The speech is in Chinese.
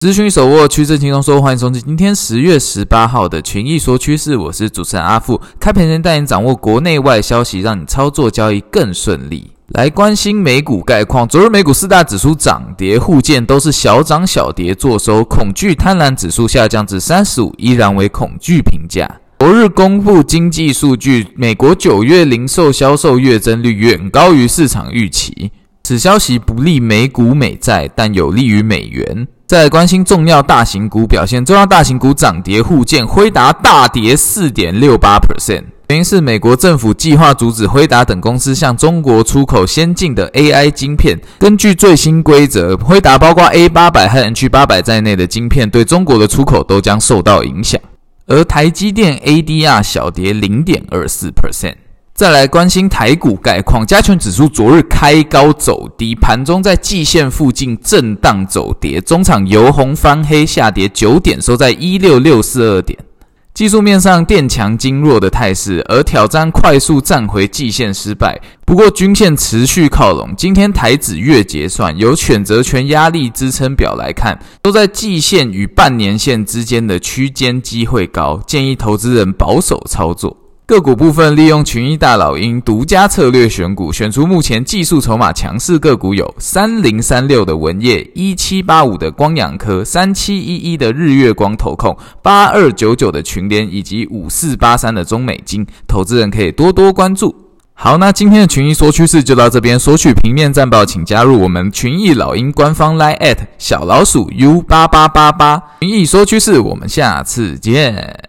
资讯手握趋势轻松说，欢迎收听今天十月十八号的群益说趋势，我是主持人阿富。开盘前带你掌握国内外消息，让你操作交易更顺利。来关心美股概况，昨日美股四大指数涨跌互见，都是小涨小跌做收。恐惧贪婪指数下降至三十五，依然为恐惧评价。昨日公布经济数据，美国九月零售销售月增率远高于市场预期，此消息不利美股美债，但有利于美元。再来关心重要大型股表现，重要大型股涨跌互见，辉达大跌四点六八 percent，原因是美国政府计划阻止辉达等公司向中国出口先进的 AI 晶片。根据最新规则，辉达包括 A 八百和 H 八百在内的晶片对中国的出口都将受到影响。而台积电 ADR 小跌零点二四 percent。再来关心台股概况，加权指数昨日开高走低，盘中在季线附近震荡走跌，中场由红翻黑，下跌九点，收在一六六四二点。技术面上电强经弱的态势，而挑战快速站回季线失败。不过均线持续靠拢，今天台指月结算，由选择权压力支撑表来看，都在季线与半年线之间的区间机会高，建议投资人保守操作。个股部分，利用群益大老鹰独家策略选股，选出目前技术筹码强势个股有三零三六的文业、一七八五的光阳科、三七一一的日月光投控、八二九九的群联以及五四八三的中美金，投资人可以多多关注。好，那今天的群益说趋势就到这边，索取平面战报，请加入我们群益老鹰官方 Line@ 小老鼠 U 八八八八，群益说趋势，我们下次见。